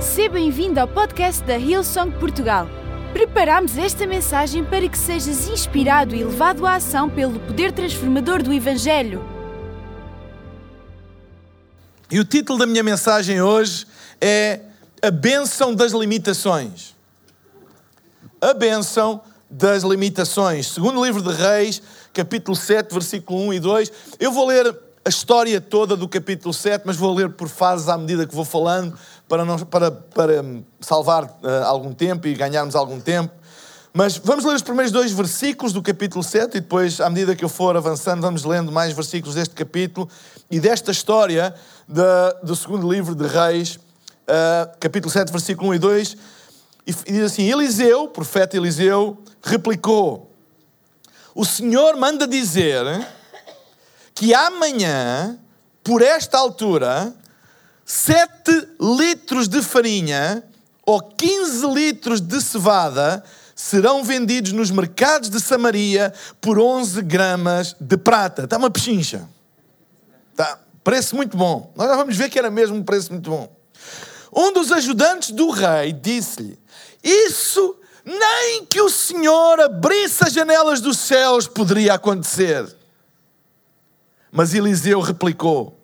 Seja bem-vindo ao podcast da Hillsong Portugal. Preparamos esta mensagem para que sejas inspirado e levado à ação pelo poder transformador do Evangelho. E o título da minha mensagem hoje é A Bênção das Limitações. A Bênção das Limitações. Segundo livro de Reis, capítulo 7, versículo 1 e 2. Eu vou ler a história toda do capítulo 7, mas vou ler por fases à medida que vou falando, para, não, para, para salvar uh, algum tempo e ganharmos algum tempo. Mas vamos ler os primeiros dois versículos do capítulo 7 e depois, à medida que eu for avançando, vamos lendo mais versículos deste capítulo e desta história de, do segundo livro de Reis, uh, capítulo 7, versículo 1 e 2. E, e diz assim: Eliseu, profeta Eliseu, replicou: O Senhor manda dizer que amanhã, por esta altura, 7 litros de farinha ou 15 litros de cevada serão vendidos nos mercados de Samaria por 11 gramas de prata. Está uma pechincha. Tá. Preço muito bom. Nós já vamos ver que era mesmo um preço muito bom. Um dos ajudantes do rei disse-lhe: Isso nem que o Senhor abrisse as janelas dos céus poderia acontecer. Mas Eliseu replicou: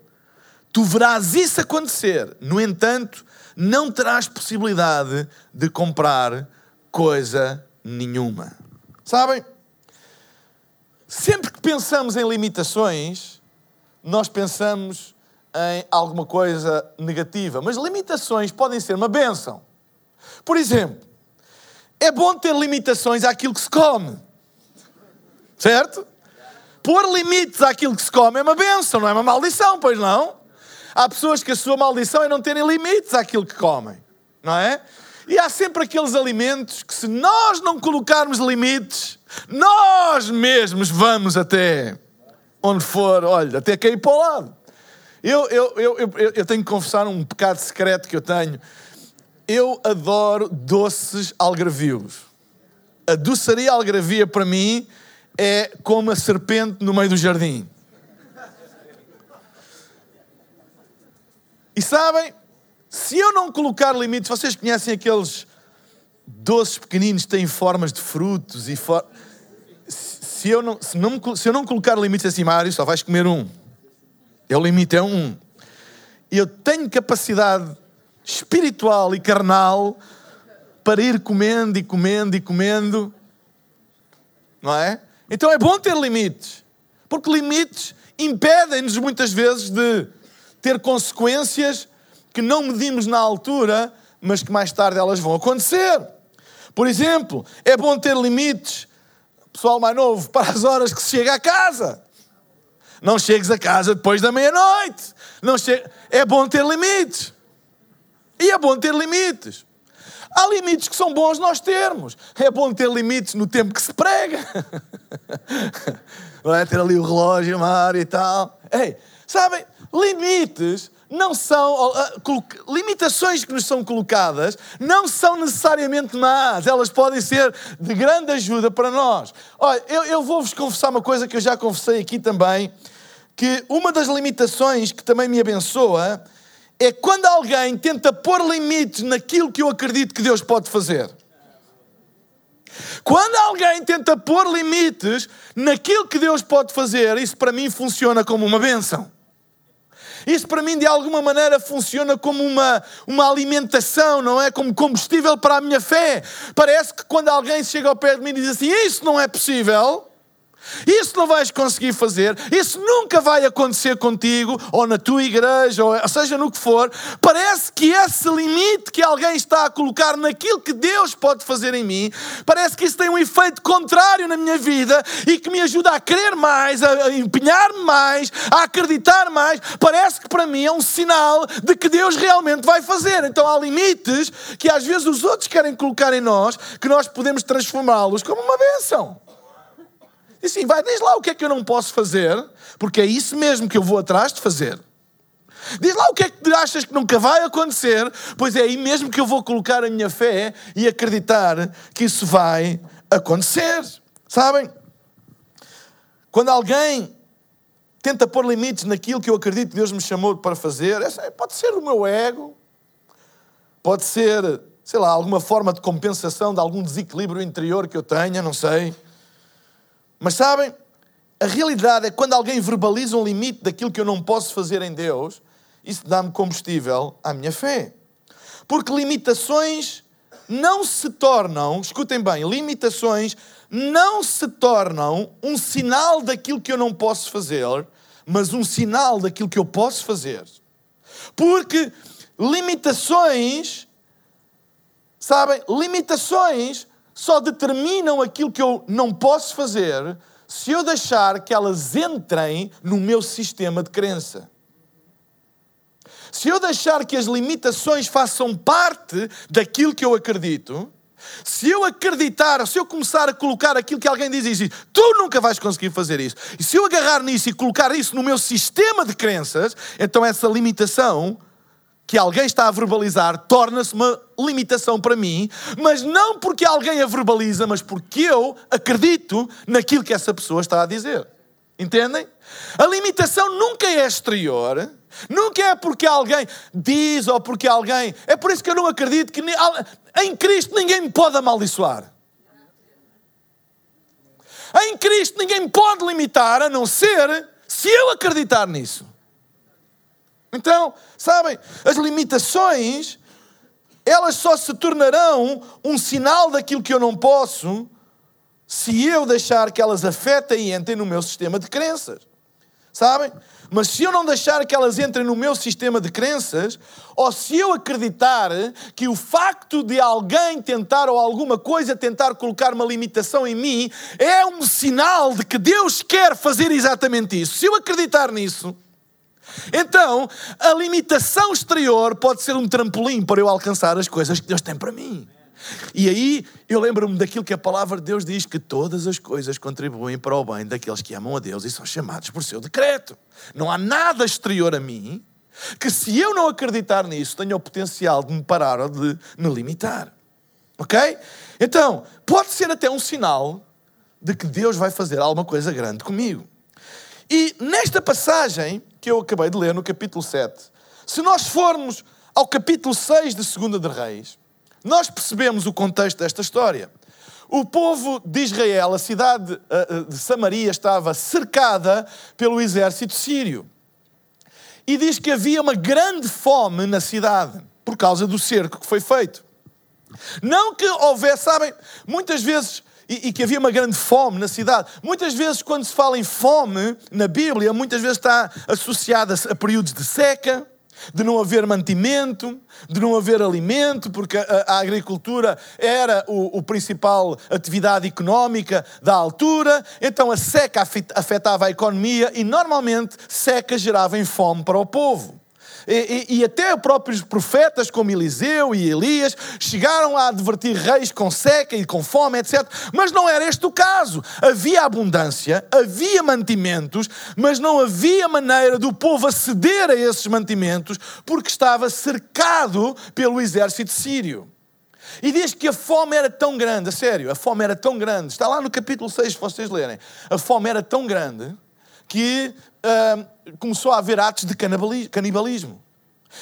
Tu verás isso acontecer, no entanto, não terás possibilidade de comprar coisa nenhuma. Sabem? Sempre que pensamos em limitações, nós pensamos em alguma coisa negativa, mas limitações podem ser uma benção. Por exemplo, é bom ter limitações àquilo que se come. Certo? Pôr limites àquilo que se come é uma benção, não é uma maldição, pois não? Há pessoas que a sua maldição é não terem limites àquilo que comem, não é? E há sempre aqueles alimentos que, se nós não colocarmos limites, nós mesmos vamos até onde for, olha, até cair para o lado. Eu, eu, eu, eu, eu tenho que confessar um pecado secreto que eu tenho. Eu adoro doces algarvios. A doçaria algarvia, para mim, é como a serpente no meio do jardim. E sabem, se eu não colocar limites, vocês conhecem aqueles doces pequeninos que têm formas de frutos e for... se, eu não, se, não, se eu não colocar limites assim, Mário, só vais comer um. É o limite é um. Eu tenho capacidade espiritual e carnal para ir comendo e comendo e comendo, não é? Então é bom ter limites, porque limites impedem-nos muitas vezes de ter consequências que não medimos na altura, mas que mais tarde elas vão acontecer. Por exemplo, é bom ter limites, pessoal mais novo, para as horas que se chega a casa. Não chegues a casa depois da meia-noite. Não che... É bom ter limites. E é bom ter limites. Há limites que são bons nós termos. É bom ter limites no tempo que se prega. Não é ter ali o relógio, mar e tal. Ei, sabem, limites não são. Uh, limitações que nos são colocadas não são necessariamente más, elas podem ser de grande ajuda para nós. Olha, eu, eu vou-vos confessar uma coisa que eu já confessei aqui também, que uma das limitações que também me abençoa é quando alguém tenta pôr limites naquilo que eu acredito que Deus pode fazer. Quando alguém tenta pôr limites naquilo que Deus pode fazer, isso para mim funciona como uma bênção. Isso para mim, de alguma maneira, funciona como uma, uma alimentação, não é? Como combustível para a minha fé. Parece que quando alguém chega ao pé de mim e diz assim: Isso não é possível. Isso não vais conseguir fazer, isso nunca vai acontecer contigo, ou na tua igreja, ou seja no que for. Parece que esse limite que alguém está a colocar naquilo que Deus pode fazer em mim, parece que isso tem um efeito contrário na minha vida e que me ajuda a querer mais, a empenhar-me mais, a acreditar mais. Parece que para mim é um sinal de que Deus realmente vai fazer. Então há limites que às vezes os outros querem colocar em nós, que nós podemos transformá-los como uma bênção. E assim, vai, diz lá o que é que eu não posso fazer, porque é isso mesmo que eu vou atrás de fazer. Diz lá o que é que achas que nunca vai acontecer, pois é aí mesmo que eu vou colocar a minha fé e acreditar que isso vai acontecer. Sabem? Quando alguém tenta pôr limites naquilo que eu acredito que Deus me chamou para fazer, pode ser o meu ego, pode ser, sei lá, alguma forma de compensação de algum desequilíbrio interior que eu tenha, não sei. Mas sabem, a realidade é que quando alguém verbaliza um limite daquilo que eu não posso fazer em Deus, isso dá-me combustível à minha fé. Porque limitações não se tornam, escutem bem, limitações não se tornam um sinal daquilo que eu não posso fazer, mas um sinal daquilo que eu posso fazer. Porque limitações, sabem, limitações só determinam aquilo que eu não posso fazer se eu deixar que elas entrem no meu sistema de crença. Se eu deixar que as limitações façam parte daquilo que eu acredito, se eu acreditar, se eu começar a colocar aquilo que alguém diz diz, tu nunca vais conseguir fazer isso, e se eu agarrar nisso e colocar isso no meu sistema de crenças, então essa limitação que alguém está a verbalizar torna-se uma limitação para mim, mas não porque alguém a verbaliza, mas porque eu acredito naquilo que essa pessoa está a dizer. Entendem? A limitação nunca é exterior, nunca é porque alguém diz ou porque alguém. É por isso que eu não acredito que em Cristo ninguém me pode amaldiçoar. Em Cristo ninguém me pode limitar a não ser se eu acreditar nisso. Então, sabem, as limitações, elas só se tornarão um sinal daquilo que eu não posso se eu deixar que elas afetem e entrem no meu sistema de crenças. Sabem? Mas se eu não deixar que elas entrem no meu sistema de crenças, ou se eu acreditar que o facto de alguém tentar ou alguma coisa tentar colocar uma limitação em mim é um sinal de que Deus quer fazer exatamente isso, se eu acreditar nisso, então a limitação exterior pode ser um trampolim para eu alcançar as coisas que Deus tem para mim. E aí eu lembro-me daquilo que a palavra de Deus diz: que todas as coisas contribuem para o bem daqueles que amam a Deus e são chamados por seu decreto. Não há nada exterior a mim que, se eu não acreditar nisso, tenha o potencial de me parar ou de me limitar. Ok? Então, pode ser até um sinal de que Deus vai fazer alguma coisa grande comigo. E nesta passagem que eu acabei de ler, no capítulo 7, se nós formos ao capítulo 6 de 2 de Reis, nós percebemos o contexto desta história. O povo de Israel, a cidade eh, eh, de Samaria, estava cercada pelo exército sírio. E diz que havia uma grande fome na cidade, por causa do cerco que foi feito. Não que houvesse, sabem, muitas vezes, e, e, que havia uma grande fome na cidade. Muitas vezes, quando se fala em fome na Bíblia, muitas vezes está associada a períodos de seca, de não haver mantimento, de não haver alimento, porque a, a agricultura era o, o, principal atividade económica da altura, então a seca afetava a economia e normalmente seca gerava fome para o povo. E, e, e, até próprios profetas como Eliseu e Elias chegaram a advertir reis com seca e com fome, etc. Mas não era este o caso. Havia abundância, havia mantimentos, mas não havia maneira do povo aceder a esses mantimentos porque estava cercado pelo exército sírio. E diz que a fome era tão grande, a sério, a fome era tão grande, está lá no capítulo 6, se vocês lerem, a fome era tão grande que uh, começou a haver atos de canibalismo.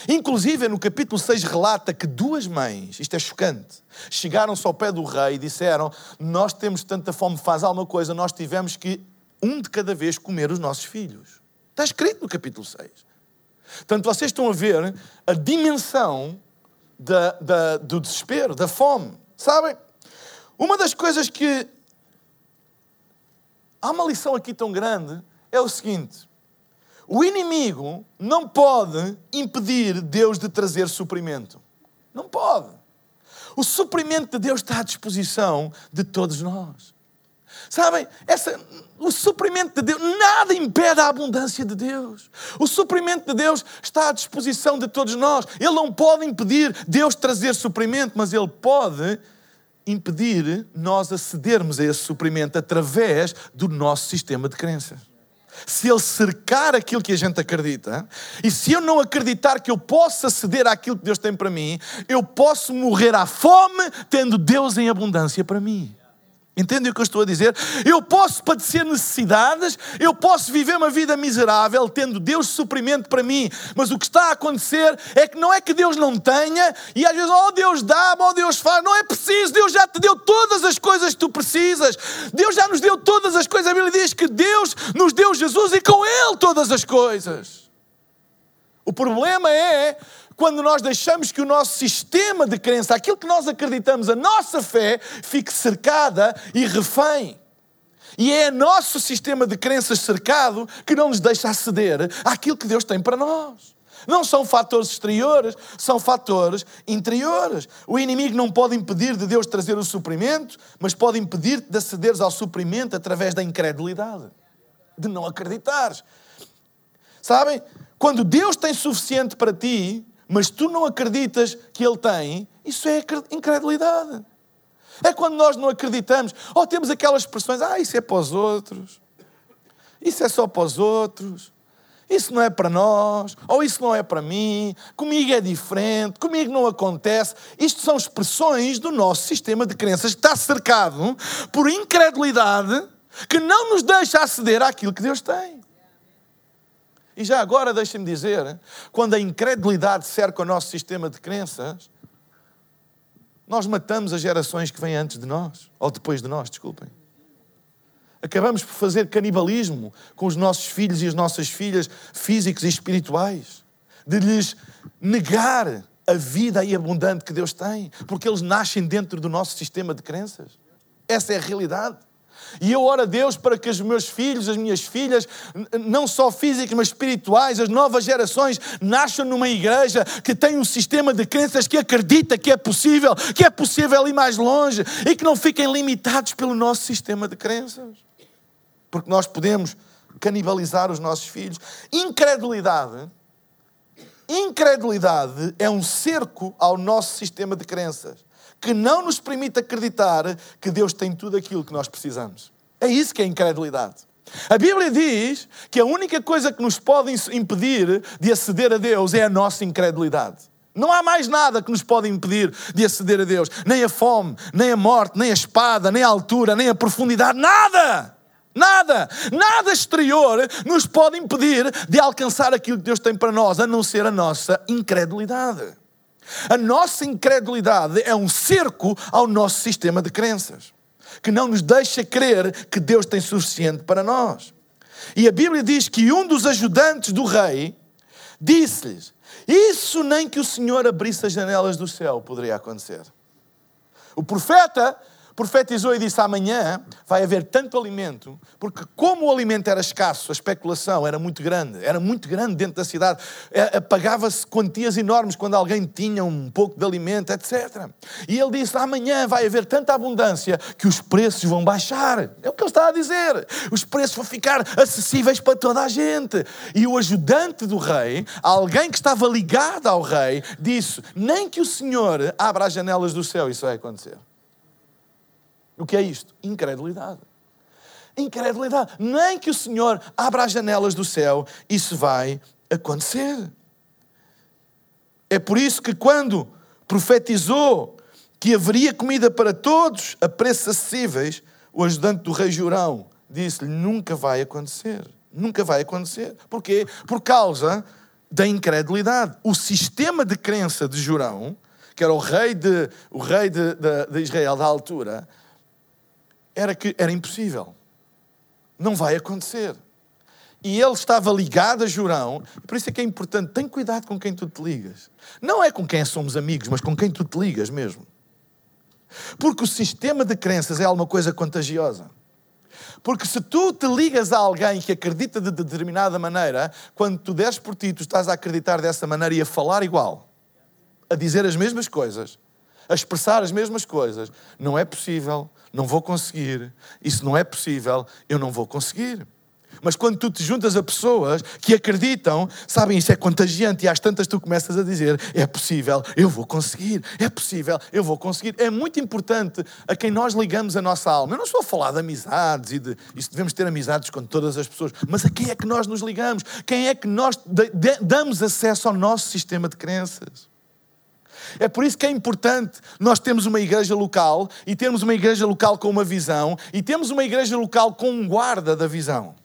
Inclusive, no capítulo 6 relata que duas mães, isto é chocante, chegaram-se ao pé do rei e disseram: Nós temos tanta fome, faz alguma coisa, nós tivemos que, um de cada vez, comer os nossos filhos. Está escrito no capítulo 6. Portanto, vocês estão a ver a dimensão da, da, do desespero, da fome. Sabem? Uma das coisas que. Há uma lição aqui tão grande é o seguinte: o inimigo não pode impedir Deus de trazer suprimento. Não pode. O suprimento de Deus está à disposição de todos nós. Sabem, essa, o suprimento de Deus, nada impede a abundância de Deus. O suprimento de Deus está à disposição de todos nós. Ele não pode impedir Deus trazer suprimento, mas Ele pode impedir nós acedermos a esse suprimento através do nosso sistema de crenças se ele cercar aquilo que a gente acredita, e se eu não acreditar que eu possa ceder àquilo que Deus tem para mim, eu posso morrer à fome tendo Deus em abundância para mim. Entendem o que eu estou a dizer? Eu posso padecer necessidades, eu posso viver uma vida miserável, tendo Deus suprimento para mim, mas o que está a acontecer é que não é que Deus não tenha, e às vezes, oh Deus dá, oh Deus faz, não é preciso, Deus já te deu todas as coisas que tu precisas, Deus já nos deu todas as coisas, a Bíblia diz que Deus nos deu Jesus e com Ele todas as coisas. O problema é quando nós deixamos que o nosso sistema de crença, aquilo que nós acreditamos, a nossa fé, fique cercada e refém. E é nosso sistema de crenças cercado que não nos deixa aceder àquilo que Deus tem para nós. Não são fatores exteriores, são fatores interiores. O inimigo não pode impedir de Deus trazer o suprimento, mas pode impedir-te de acederes ao suprimento através da incredulidade, de não acreditares. Sabem? Quando Deus tem suficiente para ti, mas tu não acreditas que Ele tem, isso é incredulidade. É quando nós não acreditamos, ou temos aquelas expressões, ah, isso é para os outros, isso é só para os outros, isso não é para nós, ou isso não é para mim, comigo é diferente, comigo não acontece. Isto são expressões do nosso sistema de crenças que está cercado por incredulidade que não nos deixa aceder àquilo que Deus tem. E já agora deixem-me dizer, quando a incredulidade cerca o nosso sistema de crenças, nós matamos as gerações que vêm antes de nós, ou depois de nós, desculpem. Acabamos por fazer canibalismo com os nossos filhos e as nossas filhas físicos e espirituais, de lhes negar a vida aí abundante que Deus tem, porque eles nascem dentro do nosso sistema de crenças. Essa é a realidade. E eu oro a Deus para que os meus filhos, as minhas filhas, não só físicas, mas espirituais, as novas gerações, nasçam numa igreja que tem um sistema de crenças que acredita que é possível, que é possível ir mais longe e que não fiquem limitados pelo nosso sistema de crenças. Porque nós podemos canibalizar os nossos filhos. Incredulidade. Incredulidade é um cerco ao nosso sistema de crenças que não nos permite acreditar que Deus tem tudo aquilo que nós precisamos. É isso que é incredulidade. A Bíblia diz que a única coisa que nos pode impedir de aceder a Deus é a nossa incredulidade. Não há mais nada que nos pode impedir de aceder a Deus. Nem a fome, nem a morte, nem a espada, nem a altura, nem a profundidade, nada! Nada, nada exterior nos pode impedir de alcançar aquilo que Deus tem para nós, a não ser a nossa incredulidade. A nossa incredulidade é um cerco ao nosso sistema de crenças, que não nos deixa crer que Deus tem suficiente para nós. E a Bíblia diz que um dos ajudantes do rei disse-lhes: Isso nem que o Senhor abrisse as janelas do céu poderia acontecer. O profeta profetizou e disse: amanhã vai haver tanto alimento, porque como o alimento era escasso, a especulação era muito grande, era muito grande dentro da cidade, é, pagava-se quantias enormes quando alguém tinha um pouco de alimento, etc. E ele disse: amanhã vai haver tanta abundância que os preços vão baixar. É o que ele está a dizer. Os preços vão ficar acessíveis para toda a gente. E o ajudante do rei, alguém que estava ligado ao rei, disse: nem que o Senhor abra as janelas do céu, isso vai acontecer. O que é isto? Incredulidade. Incredulidade. Nem que o Senhor abra as janelas do céu, isso vai acontecer. É por isso que quando profetizou que haveria comida para todos a preços acessíveis, o ajudante do rei Jurão disse-lhe: nunca vai acontecer. Nunca vai acontecer. Porquê? Por causa da incredulidade. O sistema de crença de Jurão, que era o rei de, o rei de, de, de Israel da altura, era que era impossível. Não vai acontecer. E ele estava ligado a Jurão, por isso é que é importante, tem cuidado com quem tu te ligas. Não é com quem somos amigos, mas com quem tu te ligas mesmo. Porque o sistema de crenças é alguma coisa contagiosa. Porque se tu te ligas a alguém que acredita de determinada maneira, quando tu deres por ti, tu estás a acreditar dessa maneira e a falar igual, a dizer as mesmas coisas, a expressar as mesmas coisas, não é possível não vou conseguir, isso não é possível, eu não vou conseguir. Mas quando tu te juntas a pessoas que acreditam, sabem, isso é contagiante, e às tantas tu começas a dizer: é possível, eu vou conseguir, é possível, eu vou conseguir. É muito importante a quem nós ligamos a nossa alma. Eu não estou a falar de amizades e de isso devemos ter amizades com todas as pessoas, mas a quem é que nós nos ligamos? Quem é que nós damos acesso ao nosso sistema de crenças? É por isso que é importante nós termos uma igreja local e termos uma igreja local com uma visão e temos uma igreja local com um guarda da visão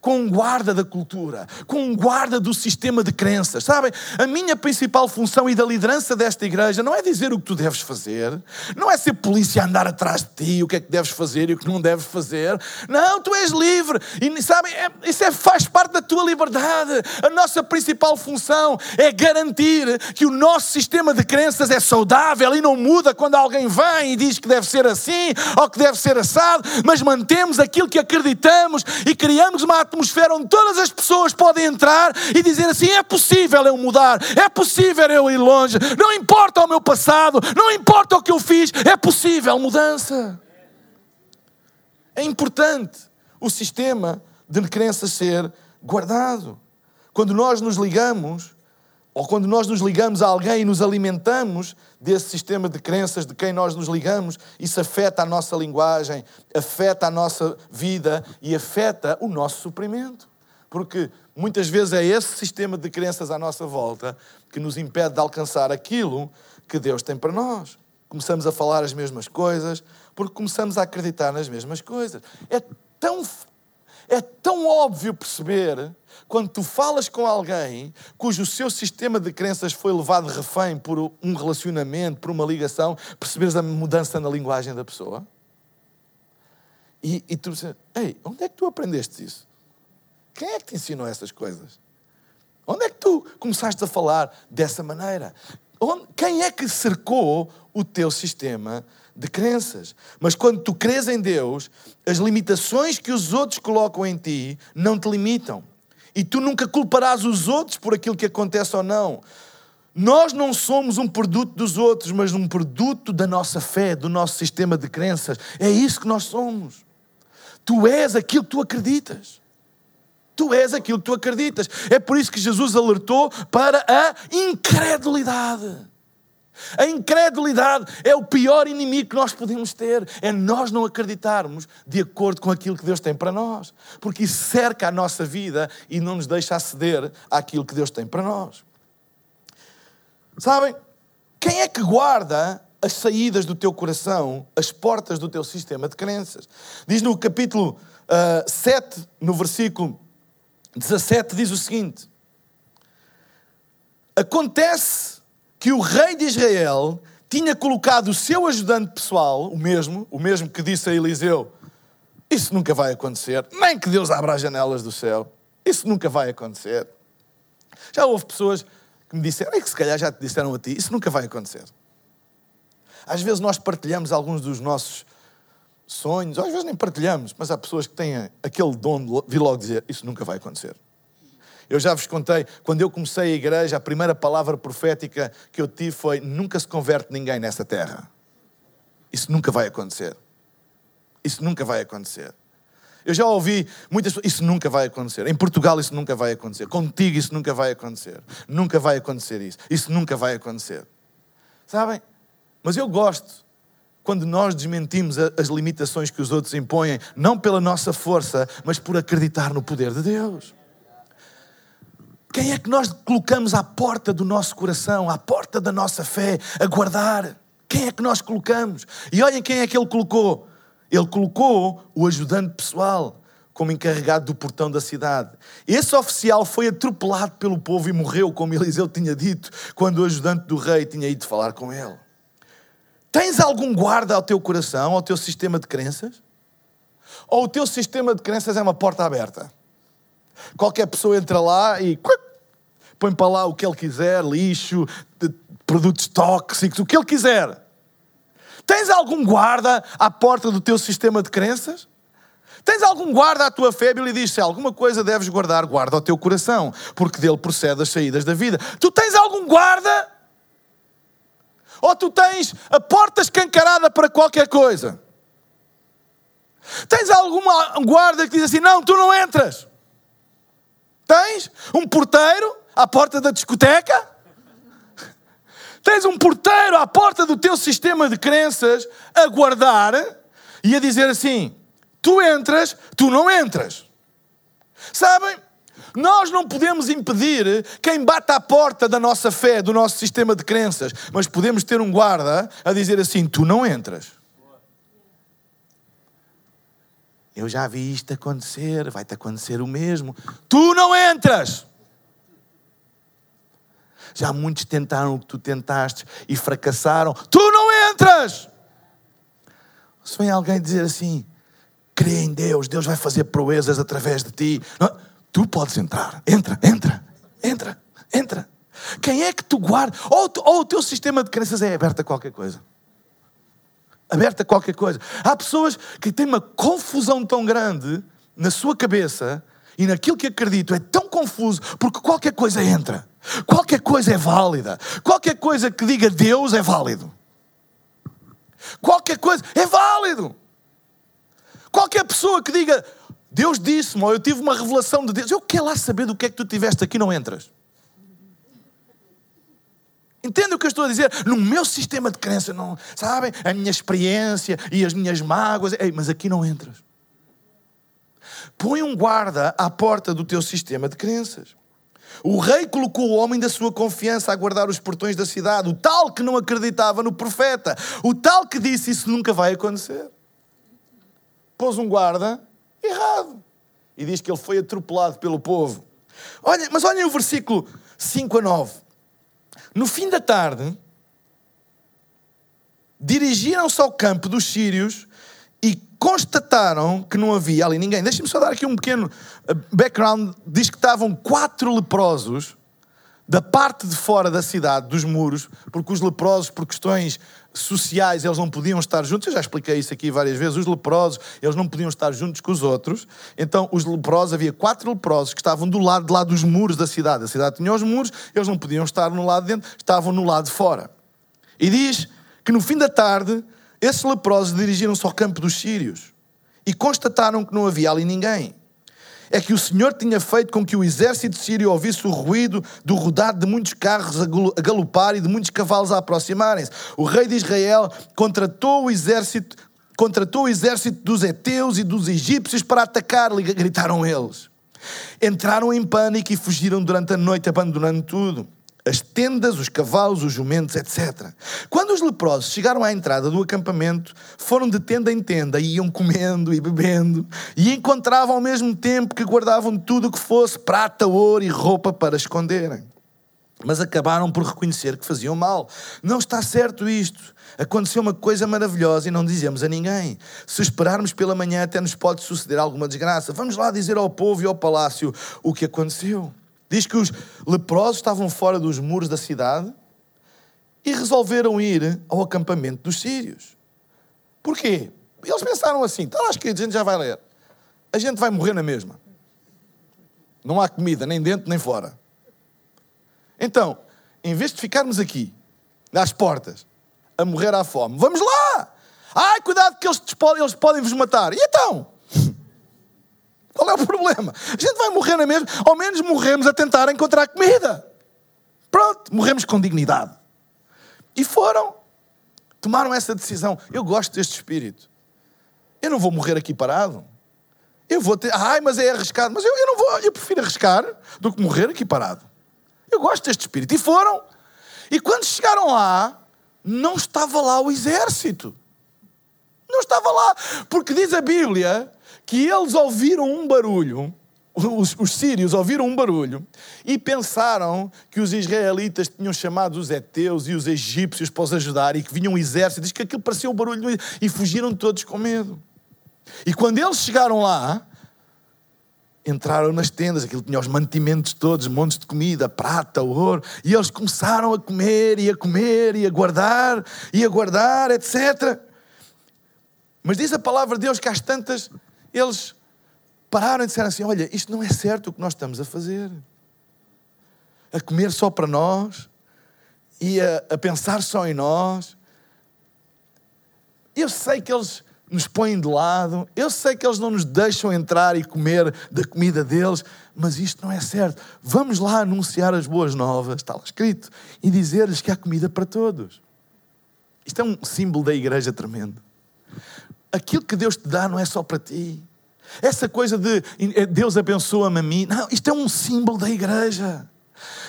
com um guarda da cultura, com um guarda do sistema de crenças. Sabem, a minha principal função e da liderança desta igreja não é dizer o que tu deves fazer, não é ser polícia a andar atrás de ti, o que é que deves fazer e o que não deves fazer. Não, tu és livre. E sabem, é, isso é, faz parte da tua liberdade. A nossa principal função é garantir que o nosso sistema de crenças é saudável e não muda quando alguém vem e diz que deve ser assim ou que deve ser assado, mas mantemos aquilo que acreditamos e criamos uma atmosfera onde todas as pessoas podem entrar e dizer assim: é possível eu mudar, é possível eu ir longe, não importa o meu passado, não importa o que eu fiz, é possível mudança. É importante o sistema de crenças ser guardado. Quando nós nos ligamos, ou quando nós nos ligamos a alguém e nos alimentamos desse sistema de crenças de quem nós nos ligamos, isso afeta a nossa linguagem, afeta a nossa vida e afeta o nosso suprimento. Porque muitas vezes é esse sistema de crenças à nossa volta que nos impede de alcançar aquilo que Deus tem para nós. Começamos a falar as mesmas coisas porque começamos a acreditar nas mesmas coisas. É tão é tão óbvio perceber quando tu falas com alguém cujo seu sistema de crenças foi levado refém por um relacionamento, por uma ligação, perceberes a mudança na linguagem da pessoa. E, e tu dizes, ei, onde é que tu aprendeste isso? Quem é que te ensinou essas coisas? Onde é que tu começaste a falar dessa maneira? Quem é que cercou o teu sistema de crenças. Mas quando tu crês em Deus, as limitações que os outros colocam em ti não te limitam. E tu nunca culparás os outros por aquilo que acontece ou não. Nós não somos um produto dos outros, mas um produto da nossa fé, do nosso sistema de crenças. É isso que nós somos. Tu és aquilo que tu acreditas. Tu és aquilo que tu acreditas. É por isso que Jesus alertou para a incredulidade. A incredulidade é o pior inimigo que nós podemos ter. É nós não acreditarmos de acordo com aquilo que Deus tem para nós. Porque isso cerca a nossa vida e não nos deixa aceder àquilo que Deus tem para nós. Sabem? Quem é que guarda as saídas do teu coração, as portas do teu sistema de crenças? Diz no capítulo uh, ah, 7, no versículo 17, diz o seguinte: Acontece que o rei de Israel tinha colocado o seu ajudante pessoal, o mesmo, o mesmo que disse a Eliseu: Isso nunca vai acontecer, nem que Deus abra as janelas do céu, isso nunca vai acontecer. Já houve pessoas que me disseram, e que se calhar já te disseram a ti, isso nunca vai acontecer. Às vezes nós partilhamos alguns dos nossos sonhos, às vezes nem partilhamos, mas há pessoas que têm aquele dom de vir logo dizer: Isso nunca vai acontecer. Eu já vos contei, quando eu comecei a igreja, a primeira palavra profética que eu tive foi: nunca se converte ninguém nessa terra. Isso nunca vai acontecer. Isso nunca vai acontecer. Eu já ouvi muitas pessoas, isso nunca vai acontecer. Em Portugal isso nunca vai acontecer. Contigo isso nunca vai acontecer. Nunca vai acontecer isso. Isso nunca vai acontecer. Sabem? Mas eu gosto quando nós desmentimos as limitações que os outros impõem, não pela nossa força, mas por acreditar no poder de Deus. Quem é que nós colocamos à porta do nosso coração, à porta da nossa fé, a guardar? Quem é que nós colocamos? E olhem quem é que ele colocou. Ele colocou o ajudante pessoal como encarregado do portão da cidade. Esse oficial foi atropelado pelo povo e morreu, como Eliseu tinha dito, quando o ajudante do rei tinha ido falar com ele. Tens algum guarda ao teu coração, ao teu sistema de crenças? Ou o teu sistema de crenças é uma porta aberta? Qualquer pessoa entra lá e põe para lá o que ele quiser, lixo, produtos tóxicos, o que ele quiser. Tens algum guarda à porta do teu sistema de crenças? Tens algum guarda à tua fé? Bíblia diz: se alguma coisa deves guardar, guarda o teu coração, porque dele procede as saídas da vida. Tu tens algum guarda? Ou tu tens a porta escancarada para qualquer coisa? Tens alguma guarda que diz assim: não, tu não entras? Tens um porteiro à porta da discoteca? Tens um porteiro à porta do teu sistema de crenças a guardar e a dizer assim: tu entras, tu não entras. Sabem? Nós não podemos impedir quem bate à porta da nossa fé, do nosso sistema de crenças, mas podemos ter um guarda a dizer assim: tu não entras. Eu já vi isto acontecer, vai-te acontecer o mesmo. Tu não entras. Já muitos tentaram o que tu tentaste e fracassaram. Tu não entras. Se vem alguém dizer assim, crê em Deus, Deus vai fazer proezas através de ti. Não, tu podes entrar. Entra, entra, entra, entra. Quem é que tu guarda? Ou, ou o teu sistema de crenças é aberto a qualquer coisa. Aberto a qualquer coisa. Há pessoas que têm uma confusão tão grande na sua cabeça e naquilo que acredito é tão confuso porque qualquer coisa entra. Qualquer coisa é válida. Qualquer coisa que diga Deus é válido. Qualquer coisa é válido. Qualquer pessoa que diga Deus disse-me, ou eu tive uma revelação de Deus, eu quero lá saber do que é que tu tiveste aqui, não entras. Entende o que eu estou a dizer? No meu sistema de crença, não, sabem? A minha experiência e as minhas mágoas, ei, mas aqui não entras. Põe um guarda à porta do teu sistema de crenças. O rei colocou o homem da sua confiança a guardar os portões da cidade, o tal que não acreditava no profeta, o tal que disse isso nunca vai acontecer. Pôs um guarda errado e diz que ele foi atropelado pelo povo. Olha, mas olhem o versículo 5 a 9. No fim da tarde, dirigiram-se ao campo dos sírios e constataram que não havia ali ninguém. Deixem-me só dar aqui um pequeno eh, background. Diz que estavam quatro leprosos da parte de fora da cidade, dos muros, porque os leprosos, por questões sociais, eles não podiam estar juntos. Eu já expliquei isso aqui várias vezes. Os leprosos, eles não podiam estar juntos com os outros. Então, os leprosos, havia quatro leprosos que estavam do lado de lá dos muros da cidade. A cidade tinha os muros, eles não podiam estar no lado de dentro, estavam no lado de fora. E diz que no fim da tarde, esses leprosos dirigiram-se ao campo dos sírios e constataram que não havia ali ninguém é que o Senhor tinha feito com que o exército sírio ouvisse o ruído do rodado de muitos carros a galopar e de muitos cavalos a aproximarem-se. O rei de Israel contratou o exército, contratou o exército dos heteus e dos egípcios para atacar, gritaram eles. Entraram em pânico e fugiram durante a noite, abandonando tudo as tendas, os cavalos, os jumentos, etc. Quando os leprosos chegaram à entrada do acampamento, foram de tenda em tenda, e iam comendo e bebendo, e encontravam ao mesmo tempo que guardavam tudo o que fosse prata, ouro e roupa para esconderem. Mas acabaram por reconhecer que faziam mal. Não está certo isto. Aconteceu uma coisa maravilhosa e não dizemos a ninguém. Se esperarmos pela manhã, até nos pode suceder alguma desgraça. Vamos lá dizer ao povo e ao palácio o que aconteceu. Diz que os leprosos estavam fora dos muros da cidade e resolveram ir ao acampamento dos sírios. Porquê? Eles pensaram assim: está lá escrito, a gente já vai ler. A gente vai morrer na mesma. Não há comida, nem dentro nem fora. Então, em vez de ficarmos aqui, nas portas, a morrer à fome, vamos lá! Ai, cuidado que eles, eles podem vos matar. E então? Qual é o problema? A gente vai morrer na mesma, ao menos morremos a tentar encontrar comida. Pronto, morremos com dignidade. E foram, tomaram essa decisão. Eu gosto deste espírito. Eu não vou morrer aqui parado. Eu vou ter, ai, mas é arriscado. Mas eu, eu não vou, eu prefiro arriscar do que morrer aqui parado. Eu gosto deste espírito. E foram. E quando chegaram lá, não estava lá o exército. Não estava lá. Porque diz a Bíblia que eles ouviram um barulho, os, os, sírios ouviram um barulho e pensaram que os israelitas tinham chamado os heteus e os egípcios para os ajudar e que vinha um exército. Diz que aquilo parecia um barulho e fugiram todos com medo. E quando eles chegaram lá, entraram nas tendas, aquilo tinha os mantimentos todos, montes de comida, prata, ouro, e eles começaram a comer e a comer e a guardar e a guardar, etc. Mas diz a palavra de Deus que às tantas eles pararam e disseram assim: Olha, isto não é certo o que nós estamos a fazer. A comer só para nós e a, a pensar só em nós. Eu sei que eles nos põem de lado, eu sei que eles não nos deixam entrar e comer da comida deles, mas isto não é certo. Vamos lá anunciar as boas novas, está lá escrito, e dizer-lhes que há comida para todos. Isto é um símbolo da igreja tremendo aquilo que Deus te dá não é só para ti. Essa coisa de eh, Deus abençoa-me a mim. Não, isto é um símbolo da igreja.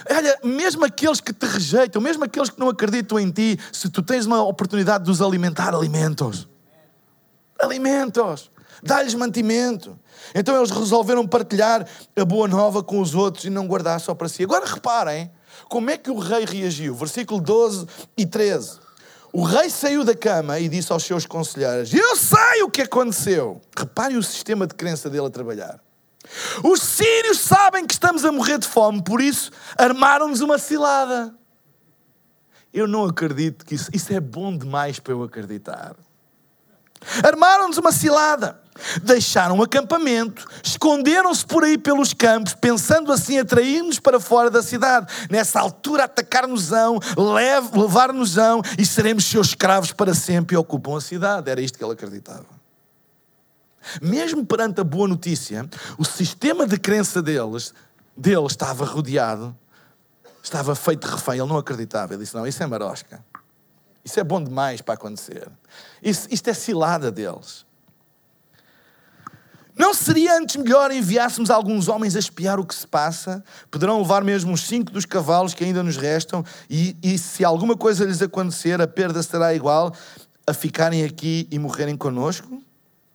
Olha, mesmo aqueles que te rejeitam, mesmo aqueles que não acreditam em ti, se tu tens uma oportunidade de os alimentar, alimentos. Alimentos. Dá-lhes mantimento. Então eles resolveram partilhar a boa nova com os outros e não guardar só para si. Agora reparem como é que o rei reagiu. Versículo 12 e 13. O rei saiu da cama e disse aos seus conselheiros: Eu sei o que aconteceu. Reparem o sistema de crença dele a trabalhar. Os sírios sabem que estamos a morrer de fome, por isso armaram-nos uma cilada. Eu não acredito que isso, isso é bom demais para eu acreditar. Armaram-nos uma cilada. Deixaram o acampamento, esconderam-se por aí pelos campos, pensando assim atrair-nos para fora da cidade. Nessa altura, atacar-nos-ão, levar-nos-ão e seremos seus escravos para sempre e ocupam a cidade. Era isto que ele acreditava. Mesmo perante a boa notícia, o sistema de crença deles, dele estava rodeado, estava feito refém. Ele não acreditava. Ele disse: Não, isso é marosca. Isso é bom demais para acontecer. Isso, isto é cilada deles. Não seria antes melhor enviássemos alguns homens a espiar o que se passa? Poderão levar mesmo uns cinco dos cavalos que ainda nos restam, e, e se alguma coisa lhes acontecer, a perda será igual a ficarem aqui e morrerem connosco?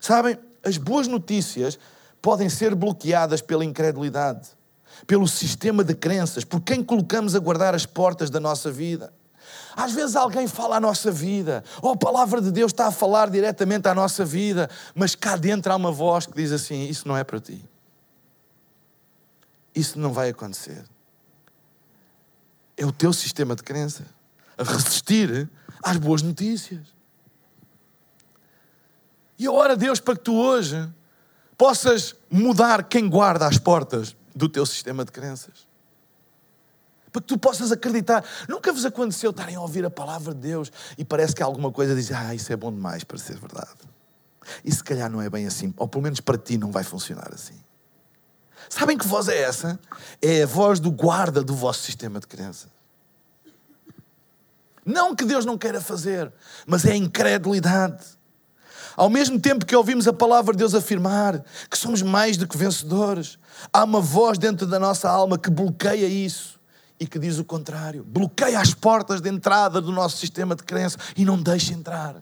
Sabem, as boas notícias podem ser bloqueadas pela incredulidade, pelo sistema de crenças, por quem colocamos a guardar as portas da nossa vida. Às vezes alguém fala à nossa vida, ou a palavra de Deus está a falar diretamente à nossa vida, mas cá dentro há uma voz que diz assim: Isso não é para ti. Isso não vai acontecer. É o teu sistema de crença a resistir às boas notícias. E eu oro a Deus para que tu hoje possas mudar quem guarda as portas do teu sistema de crenças para que tu possas acreditar. Nunca vos aconteceu estarem a ouvir a palavra de Deus e parece que alguma coisa diz, ah, isso é bom demais para ser verdade. E se calhar não é bem assim, ou pelo menos para ti não vai funcionar assim. Sabem que voz é essa? É a voz do guarda do vosso sistema de crença. Não que Deus não queira fazer, mas é a incredulidade. Ao mesmo tempo que ouvimos a palavra de Deus afirmar que somos mais do que vencedores, há uma voz dentro da nossa alma que bloqueia isso e que diz o contrário. Bloqueia as portas de entrada do nosso sistema de crença e não deixa entrar.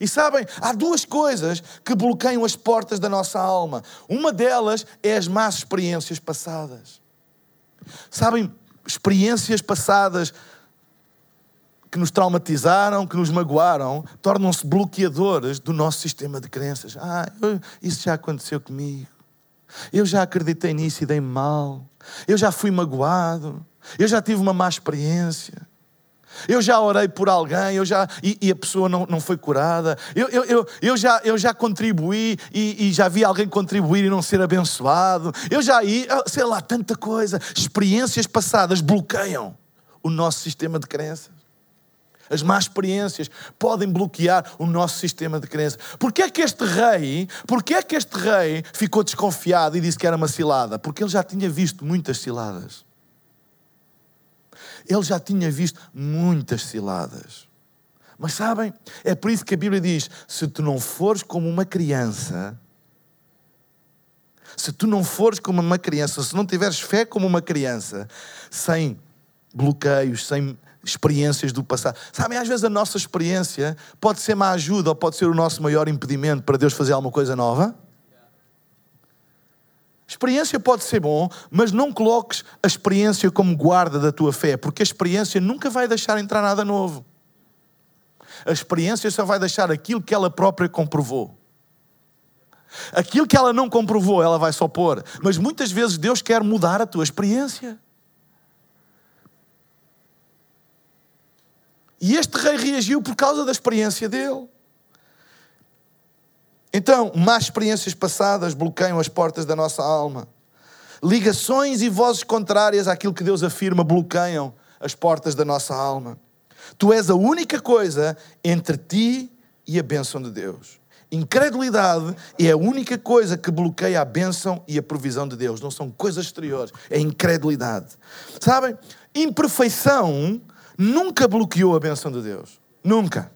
E sabem, há duas coisas que bloqueiam as portas da nossa alma. Uma delas é as más experiências passadas. Sabem, experiências passadas que nos traumatizaram, que nos magoaram, tornam-se bloqueadores do nosso sistema de crenças. Ah, isso já aconteceu comigo. Eu já acreditei nisso e dei mal. Eu já fui magoado. Eu já tive uma má experiência. Eu já orei por alguém eu já, e, e a pessoa não, não foi curada. Eu, eu, eu, eu, já, eu já contribuí e, e já vi alguém contribuir e não ser abençoado. Eu já ia, sei lá, tanta coisa. Experiências passadas bloqueiam o nosso sistema de crenças. As más experiências podem bloquear o nosso sistema de crença. Porquê é que este rei, porquê é que este rei ficou desconfiado e disse que era uma cilada? Porque ele já tinha visto muitas ciladas. Ele já tinha visto muitas ciladas. Mas sabem, é por isso que a Bíblia diz: se tu não fores como uma criança, se tu não fores como uma criança, se não tiveres fé como uma criança, sem bloqueios, sem experiências do passado. Sabem, às vezes a nossa experiência pode ser uma ajuda ou pode ser o nosso maior impedimento para Deus fazer alguma coisa nova. Experiência pode ser bom, mas não coloques a experiência como guarda da tua fé, porque a experiência nunca vai deixar entrar nada novo. A experiência só vai deixar aquilo que ela própria comprovou. Aquilo que ela não comprovou, ela vai só pôr. Mas muitas vezes Deus quer mudar a tua experiência. E este rei reagiu por causa da experiência dele. Então, más experiências passadas bloqueiam as portas da nossa alma. Ligações e vozes contrárias àquilo que Deus afirma bloqueiam as portas da nossa alma. Tu és a única coisa entre ti e a bênção de Deus. Incredulidade é a única coisa que bloqueia a bênção e a provisão de Deus. Não são coisas exteriores, é incredulidade. Sabem? Imperfeição nunca bloqueou a bênção de Deus. Nunca.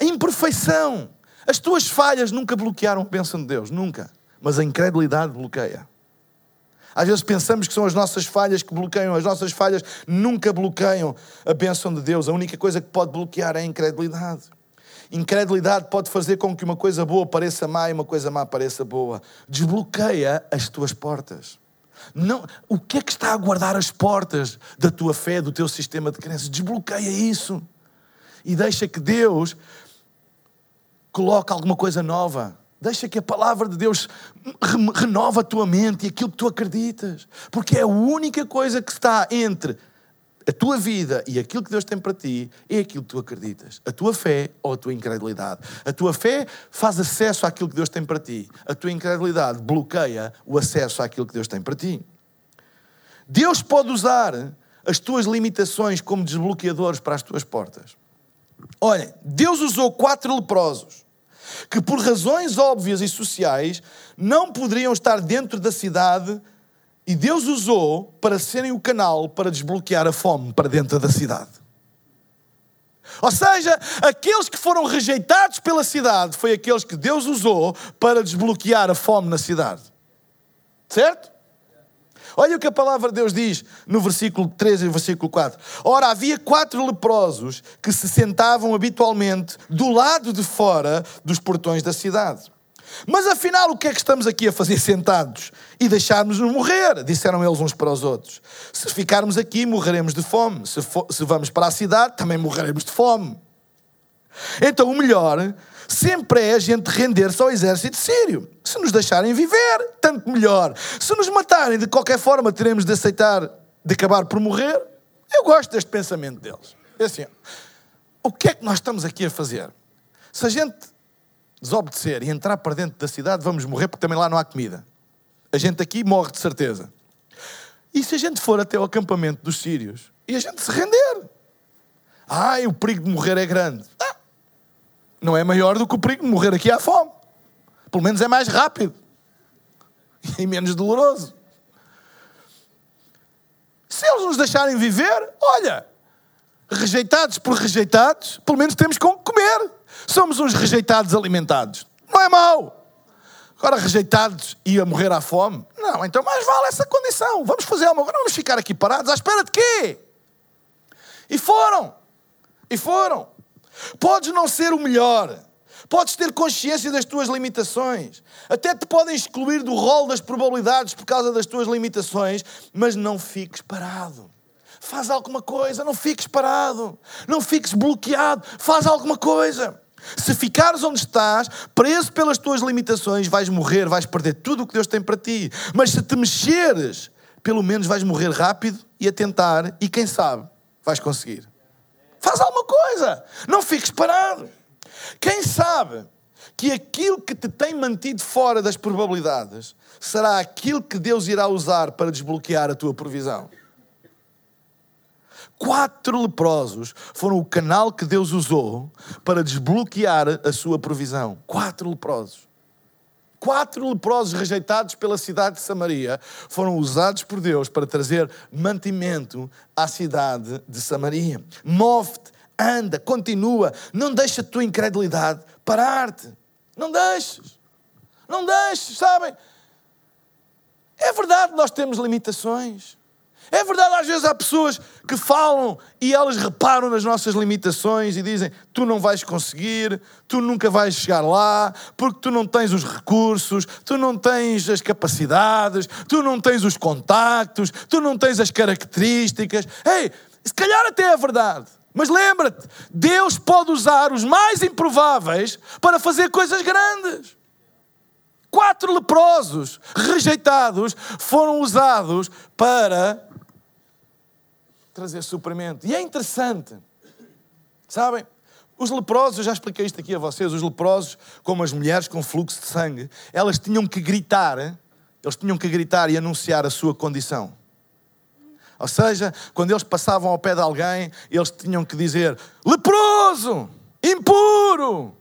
A imperfeição As tuas falhas nunca bloquearam a bênção de Deus, nunca. Mas a incredulidade bloqueia. Às vezes pensamos que são as nossas falhas que bloqueiam, as nossas falhas nunca bloqueiam a bênção de Deus. A única coisa que pode bloquear é a incredulidade. Incredulidade pode fazer com que uma coisa boa pareça má e uma coisa má pareça boa. Desbloqueia as tuas portas. Não, o que é que está a guardar as portas da tua fé, do teu sistema de crenças? Desbloqueia isso e deixa que Deus coloque alguma coisa nova. Deixa que a palavra de Deus renova a tua mente e aquilo que tu acreditas. Porque é a única coisa que está entre a tua vida e aquilo que Deus tem para ti é aquilo que tu acreditas. A tua fé ou a tua incredulidade. A tua fé faz acesso àquilo que Deus tem para ti. A tua incredulidade bloqueia o acesso àquilo que Deus tem para ti. Deus pode usar as tuas limitações como desbloqueadores para as tuas portas. Olhem, Deus usou quatro leprosos que, por razões óbvias e sociais, não poderiam estar dentro da cidade e Deus usou para serem o canal para desbloquear a fome para dentro da cidade. Ou seja, aqueles que foram rejeitados pela cidade foi aqueles que Deus usou para desbloquear a fome na cidade. Certo? Olha o que a palavra de Deus diz no versículo 13 e versículo 4. Ora, havia quatro leprosos que se sentavam habitualmente do lado de fora dos portões da cidade. Mas afinal, o que é que estamos aqui a fazer sentados? E deixarmos-nos morrer, disseram eles uns para os outros. Se ficarmos aqui, morreremos de fome. Se, se vamos para a cidade, também morreremos de fome. Então, o melhor sempre é a gente render-se ao exército sírio. Se nos deixarem viver, tanto melhor. Se nos matarem de qualquer forma, teremos de aceitar de acabar por morrer. Eu gosto deste pensamento deles. É assim, o que é que nós estamos aqui a fazer? Se a gente desobedecer e entrar para dentro da cidade, vamos morrer porque também lá não há comida. A gente aqui morre de certeza. E se a gente for até o acampamento dos sírios e a gente se render? Ai, o perigo de morrer é grande. Ah, não é maior do que o perigo de morrer aqui à fome. Pelo menos é mais rápido e menos doloroso. Se eles nos deixarem viver, olha, rejeitados por rejeitados, pelo menos temos com comer. Somos uns rejeitados alimentados. Não é mau. Agora, rejeitados e a morrer à fome? Não, então mais vale essa condição. Vamos fazer alguma coisa. Vamos ficar aqui parados à espera de quê? E foram. E foram. Podes não ser o melhor. Podes ter consciência das tuas limitações. Até te podem excluir do rol das probabilidades por causa das tuas limitações, mas não fiques parado. Faz alguma coisa, não fiques parado. Não fiques bloqueado. Faz alguma coisa. Se ficares onde estás, preso pelas tuas limitações, vais morrer, vais perder tudo o que Deus tem para ti. Mas se te mexeres, pelo menos vais morrer rápido e a tentar, e quem sabe, vais conseguir. Faz alguma coisa, não fiques parado. Quem sabe que aquilo que te tem mantido fora das probabilidades será aquilo que Deus irá usar para desbloquear a tua provisão. Quatro leprosos foram o canal que Deus usou para desbloquear a sua provisão. Quatro leprosos. Quatro leprosos rejeitados pela cidade de Samaria foram usados por Deus para trazer mantimento à cidade de Samaria. Move-te, anda, continua, não deixa a tua incredulidade parar-te. Não deixes. Não deixes, sabem? É verdade, nós temos limitações. É verdade, às vezes há pessoas que falam e elas reparam nas nossas limitações e dizem: tu não vais conseguir, tu nunca vais chegar lá, porque tu não tens os recursos, tu não tens as capacidades, tu não tens os contactos, tu não tens as características. Ei, se calhar até é verdade. Mas lembra-te, Deus pode usar os mais improváveis para fazer coisas grandes. Quatro leprosos rejeitados foram usados para trazer suprimento. E é interessante, sabem? Os leprosos, eu já expliquei isto aqui a vocês, os leprosos, como as mulheres com fluxo de sangue, elas tinham que gritar, eles tinham que gritar e anunciar a sua condição. Ou seja, quando eles passavam ao pé de alguém, eles tinham que dizer leproso, impuro,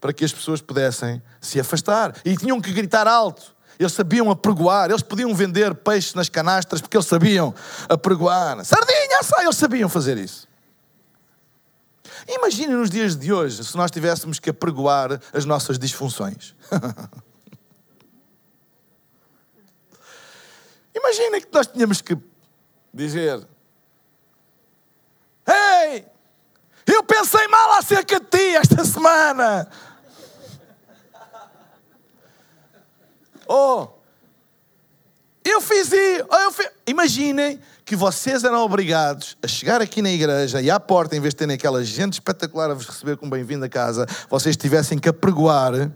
para que as pessoas pudessem se afastar. E tinham que gritar alto. Eles sabiam apregoar, eles podiam vender peixe nas canastras porque eles sabiam apregoar. Sardinha, sai, eles sabiam fazer isso. Imagine nos dias de hoje se nós tivéssemos que apregoar as nossas disfunções. Imagina que nós tínhamos que dizer: Ei, eu pensei mal acerca de ti esta semana. Oh, eu fiz isso. Oh, eu fiz... Imaginem que vocês eram obrigados a chegar aqui na igreja e à porta, em vez de terem aquela gente espetacular a vos receber com bem-vindo a casa, vocês tivessem que apregoar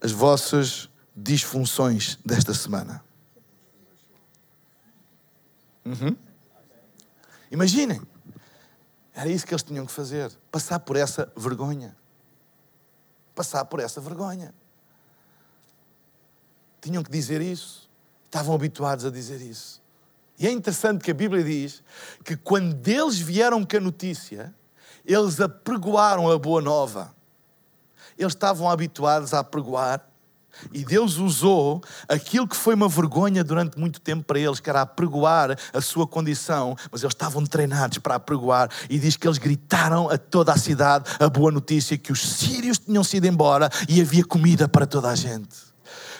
as vossas disfunções desta semana. Uhum. Imaginem. Era isso que eles tinham que fazer. Passar por essa vergonha. Passar por essa vergonha. Tinham que dizer isso. Estavam habituados a dizer isso. E é interessante que a Bíblia diz que quando eles vieram com a notícia, eles apregoaram a boa nova. Eles estavam habituados a apregoar e Deus usou aquilo que foi uma vergonha durante muito tempo para eles, que era apregoar a sua condição, mas eles estavam treinados para apregoar. E diz que eles gritaram a toda a cidade a boa notícia que os sírios tinham sido embora e havia comida para toda a gente.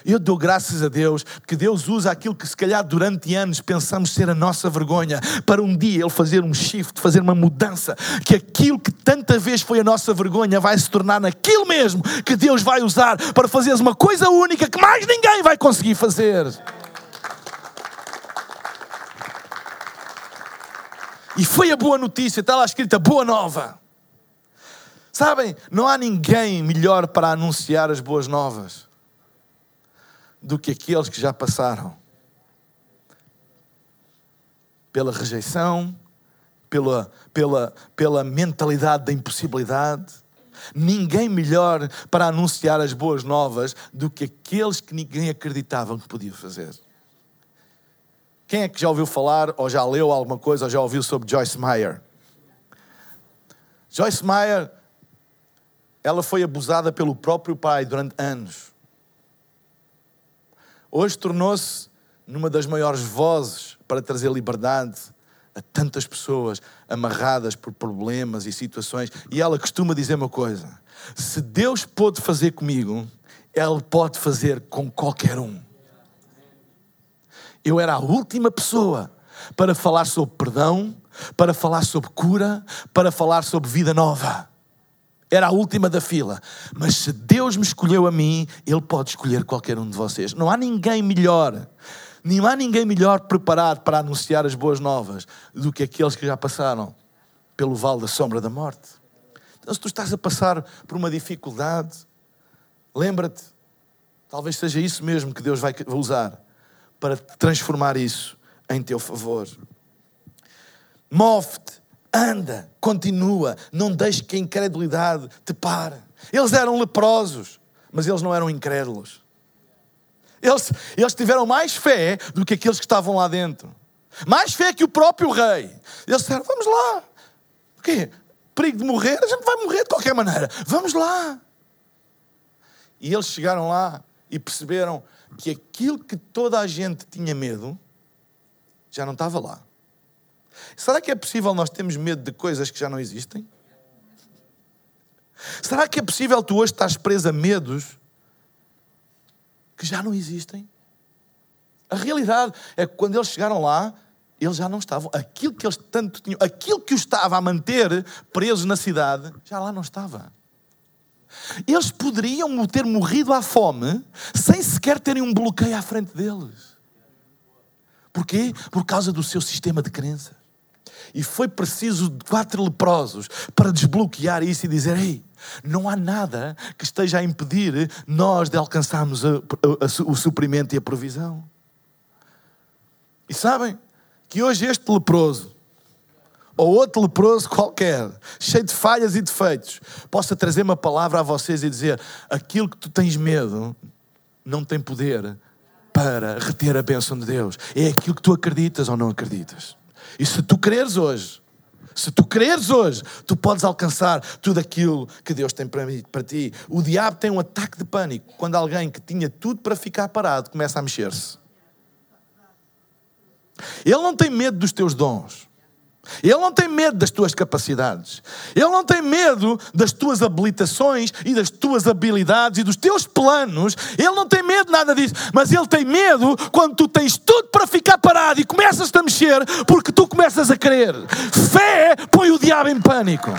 Eu dou graças a Deus que Deus usa aquilo que se calhar durante anos pensamos ser a nossa vergonha, para um dia Ele fazer um shift, fazer uma mudança, que aquilo que tanta vez foi a nossa vergonha vai se tornar naquilo mesmo que Deus vai usar para fazeres uma coisa única que mais ninguém vai conseguir fazer. E foi a boa notícia, está lá escrita boa nova. Sabem, não há ninguém melhor para anunciar as boas novas do que aqueles que já passaram pela rejeição, pela, pela, pela mentalidade da impossibilidade. Ninguém melhor para anunciar as boas novas do que aqueles que ninguém acreditava que podia fazer. Quem é que já ouviu falar, ou já leu alguma coisa, ou já ouviu sobre Joyce Meyer? Joyce Meyer, ela foi abusada pelo próprio pai durante anos hoje tornou-se numa das maiores vozes para trazer liberdade a tantas pessoas amarradas por problemas e situações. E ela costuma dizer uma coisa: se Deus pôde fazer comigo, Ele pode fazer com qualquer um. Eu era a última pessoa para falar sobre perdão, para falar sobre cura, para falar sobre vida nova. Era a última da fila. Mas se Deus me escolheu a mim, Ele pode escolher qualquer um de vocês. Não há ninguém melhor, não há ninguém melhor preparado para anunciar as boas novas do que aqueles que já passaram pelo vale da sombra da morte. Então, se tu estás a passar por uma dificuldade, lembra-te, talvez seja isso mesmo que Deus vai usar para transformar isso em teu favor. Move-te anda, continua, não deixe que a incredulidade te pare. Eles eram leprosos, mas eles não eram incrédulos. Eles, eles tiveram mais fé do que aqueles que estavam lá dentro. Mais fé que o próprio rei. Eles disseram: Vamos lá. O quê? Perigo de morrer? A gente vai morrer de qualquer maneira. Vamos lá. E eles chegaram lá e perceberam que aquilo que toda a gente tinha medo já não estava lá. Será que é possível nós termos medo de coisas que já não existem? Será que é possível tu hoje estás preso a medos que já não existem? A realidade é que quando eles chegaram lá, eles já não estavam. Aquilo que eles tanto tinham, aquilo que os estava a manter presos na cidade, já lá não estava. Eles poderiam ter morrido à fome sem sequer terem um bloqueio à frente deles. Porquê? Por causa do seu sistema de crença. E foi preciso quatro leprosos para desbloquear isso e dizer: Ei, não há nada que esteja a impedir nós de alcançarmos a, a, a, o suprimento e a provisão. E sabem que hoje este leproso, ou outro leproso qualquer, cheio de falhas e defeitos, possa trazer uma palavra a vocês e dizer: aquilo que tu tens medo não tem poder para reter a bênção de Deus. É aquilo que tu acreditas ou não acreditas. E se tu creres hoje, se tu creres hoje, tu podes alcançar tudo aquilo que Deus tem para, ti. O diabo tem um ataque de pânico quando alguém que tinha tudo para ficar parado começa a mexer-se. Ele não tem medo dos teus dons. Ele não tem medo das tuas capacidades. Ele não tem medo das tuas habilitações e das tuas habilidades e dos teus planos. Ele não tem medo nada disso. Mas ele tem medo quando tu tens tudo para ficar parado e começas-te a mexer porque tu começas a querer. Fé põe o diabo em pânico.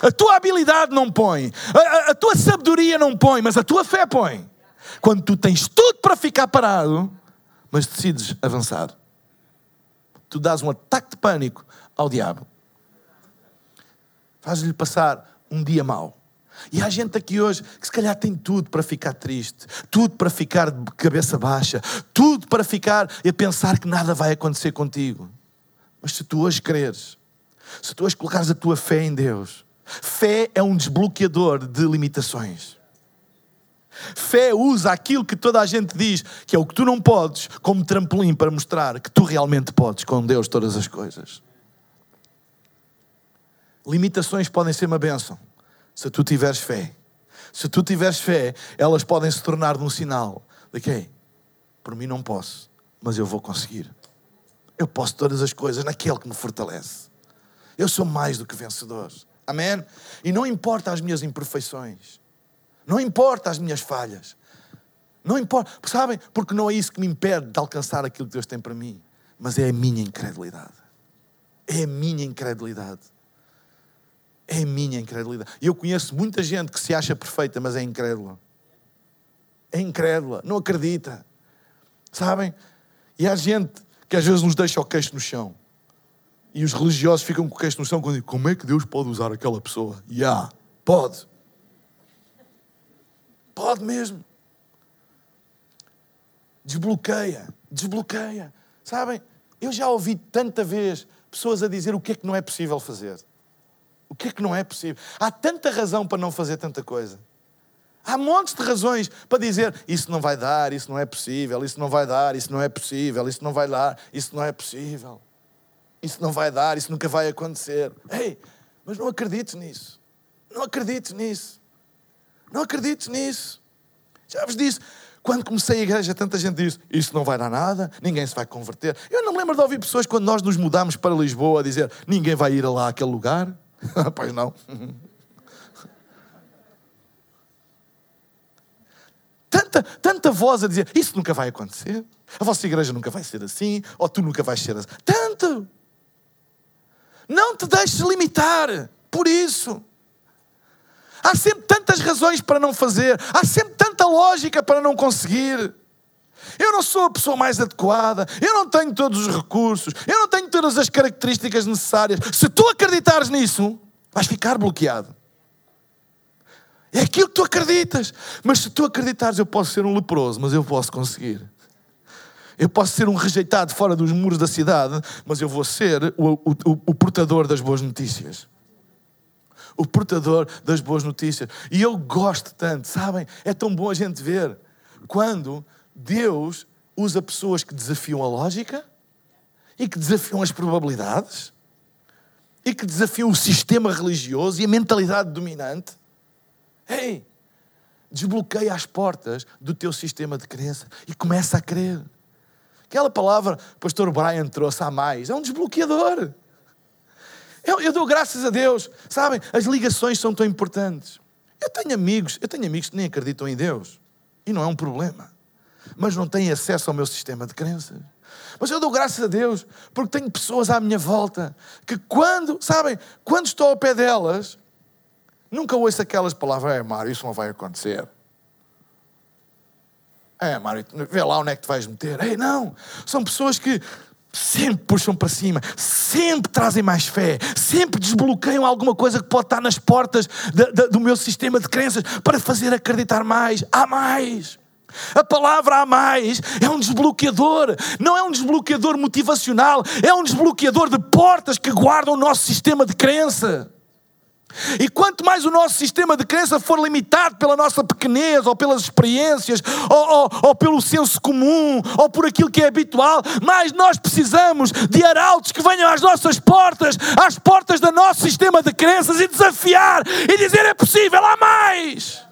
A tua habilidade não põe, a, a, a tua sabedoria não põe, mas a tua fé põe. Quando tu tens tudo para ficar parado, mas decides avançar tu dás um ataque de pânico ao diabo. Fazes-lhe passar um dia mau. E há gente aqui hoje que se calhar tem tudo para ficar triste, tudo para ficar de cabeça baixa, tudo para ficar e pensar que nada vai acontecer contigo. Mas se tu hoje creres, se tu hoje colocares a tua fé em Deus, fé é um desbloqueador de limitações. Fé usa aquilo que toda a gente diz que é o que tu não podes, como trampolim para mostrar que tu realmente podes com Deus todas as coisas. Limitações podem ser uma bênção se tu tiveres fé. Se tu tiveres fé, elas podem se tornar um sinal de que, por mim não posso, mas eu vou conseguir. Eu posso todas as coisas naquele que me fortalece. Eu sou mais do que vencedor. Amém? E não importa as minhas imperfeições. Não importa as minhas falhas. Não importa. Sabem? Porque não é isso que me impede de alcançar aquilo que Deus tem para mim. Mas é a minha incredulidade. É a minha incredulidade. É a minha incredulidade. E eu conheço muita gente que se acha perfeita, mas é incrédula. É incrédula, não acredita. Sabem? E há gente que às vezes nos deixa o queixo no chão. E os religiosos ficam com o queixo no chão quando dizem: Como é que Deus pode usar aquela pessoa? Já, yeah, pode. Pode mesmo. Desbloqueia, desbloqueia. Sabem, eu já ouvi tanta vez pessoas a dizer o que é que não é possível fazer. O que é que não é possível? Há tanta razão para não fazer tanta coisa. Há montes de razões para dizer isso não vai dar, isso não é possível, isso não vai dar, isso não é possível, isso não vai dar, isso não é possível. Isso não vai dar, isso nunca vai acontecer. Ei, mas não acredites nisso. Não acredites nisso. Não acredites nisso. Já vos disse, quando comecei a igreja, tanta gente disse: Isso não vai dar nada, ninguém se vai converter. Eu não me lembro de ouvir pessoas quando nós nos mudámos para Lisboa a dizer: Ninguém vai ir lá àquele lugar. pois não. tanta, tanta voz a dizer: Isso nunca vai acontecer. A vossa igreja nunca vai ser assim, ou tu nunca vais ser assim. Tanto! Não te deixes limitar por isso. Há sempre tantas razões para não fazer, há sempre tanta lógica para não conseguir. Eu não sou a pessoa mais adequada, eu não tenho todos os recursos, eu não tenho todas as características necessárias. Se tu acreditares nisso, vais ficar bloqueado. É aquilo que tu acreditas. Mas se tu acreditares, eu posso ser um leproso, mas eu posso conseguir. Eu posso ser um rejeitado fora dos muros da cidade, mas eu vou ser o, o, o, portador das boas notícias o portador das boas notícias. E eu gosto tanto, sabem? É tão bom a gente ver quando Deus usa pessoas que desafiam a lógica e que desafiam as probabilidades e que desafiam o sistema religioso e a mentalidade dominante. Ei, desbloqueia as portas do teu sistema de crença e começa a crer. Aquela palavra que o pastor Brian trouxe a mais é um desbloqueador. Eu, eu dou graças a Deus. Sabem, as ligações são tão importantes. Eu tenho amigos, eu tenho amigos que nem acreditam em Deus. E não é um problema. Mas não têm acesso ao meu sistema de crenças. Mas eu dou graças a Deus porque tenho pessoas à minha volta que quando, sabem, quando estou ao pé delas, nunca ouço aquelas palavras, é Mário, isso não vai acontecer. É, Mário, vê lá onde é que te vais meter. Ei, não, são pessoas que sempre puxam para cima, sempre trazem mais fé, sempre desbloqueiam alguma coisa que pode estar nas portas de, de, do meu sistema de crenças para fazer acreditar mais. Há mais. A palavra há mais é um desbloqueador, não é um desbloqueador motivacional, é um desbloqueador de portas que guardam o nosso sistema de crença. E quanto mais o nosso sistema de crença for limitado pela nossa pequenez, ou pelas experiências, ou, ou, ou, pelo senso comum, ou por aquilo que é habitual, mais nós precisamos de arautos que venham às nossas portas, às portas do nosso sistema de crenças e desafiar e dizer: é possível, há mais.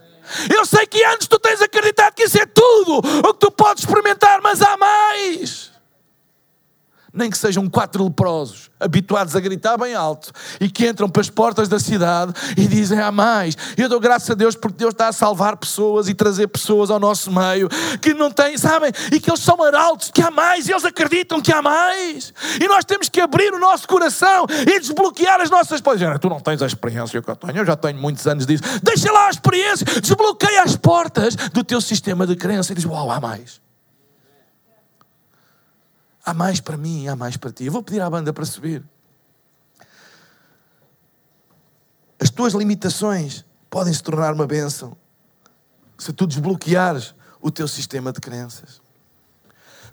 Eu sei que antes tu tens acreditado que isso é tudo o que tu podes experimentar, mas há mais. Nem que sejam quatro leprosos, habituados a gritar bem alto, e que entram para as portas da cidade e dizem há mais. Eu dou graças a Deus porque Deus está a salvar pessoas e trazer pessoas ao nosso meio que não têm, sabem, e que eles são arautos, que há mais, e eles acreditam que há mais. E nós temos que abrir o nosso coração e desbloquear as nossas portas. Tu não tens a experiência que eu tenho, eu já tenho muitos anos disso. Deixa lá a experiência, desbloqueia as portas do teu sistema de crença e diz: Uau, há mais. Há mais para mim, há mais para ti. Eu vou pedir à banda para subir. As tuas limitações podem se tornar uma bênção se tu desbloqueares o teu sistema de crenças.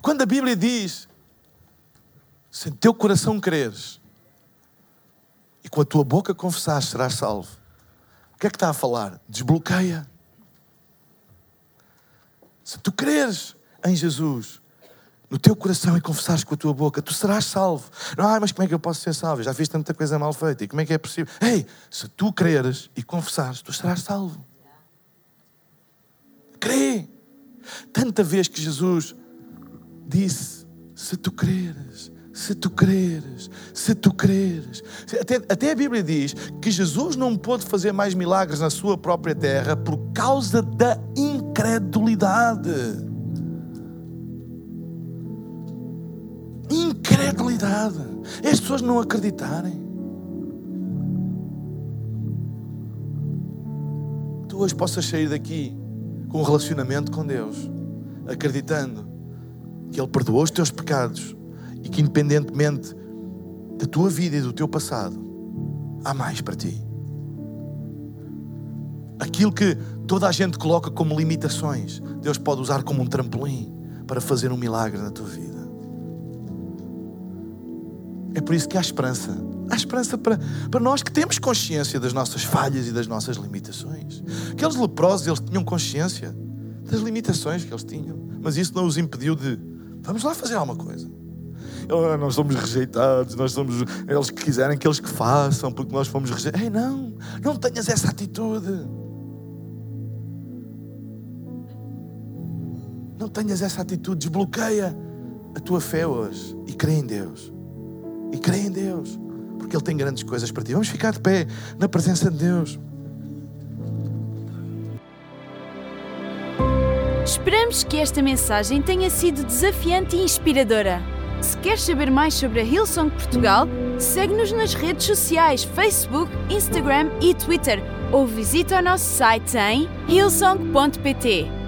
Quando a Bíblia diz: se em teu coração creres e com a tua boca confessares, serás salvo. O que é que está a falar? Desbloqueia. Se tu creres em Jesus no teu coração e confessares com a tua boca, tu serás salvo. Não, ah, mas como é que eu posso ser salvo? Já fiz tanta coisa mal feita. E como é que é possível? Ei, se tu creres e confessares, tu serás salvo. Crê. Tanta vez que Jesus disse: se tu creres, se tu creres, se tu creres. Até, até, a Bíblia diz que Jesus não pôde fazer mais milagres na sua própria terra por causa da incredulidade. Incredulidade. É as pessoas não acreditarem. Tu hoje possas sair daqui com um relacionamento com Deus, acreditando que Ele perdoou os teus pecados e que, independentemente da tua vida e do teu passado, há mais para ti. Aquilo que toda a gente coloca como limitações, Deus pode usar como um trampolim para fazer um milagre na tua vida. É por isso que há esperança. Há esperança para, para nós que temos consciência das nossas falhas e das nossas limitações. Aqueles leprosos, eles tinham consciência das limitações que eles tinham. Mas isso não os impediu de, vamos lá fazer alguma coisa. Oh, nós somos rejeitados, nós somos eles que quiserem que eles que façam, porque nós fomos rejeitados. Ei, não, não tenhas essa atitude. Não tenhas essa atitude, desbloqueia a tua fé hoje e crê em Deus e crê em Deus, porque Ele tem grandes coisas para ti. Vamos ficar de pé na presença de Deus. Esperamos que esta mensagem tenha sido desafiante e inspiradora. Se queres saber mais sobre a Hillsong Portugal, segue-nos nas redes sociais Facebook, Instagram e Twitter ou visita o nosso site em hillsong.pt.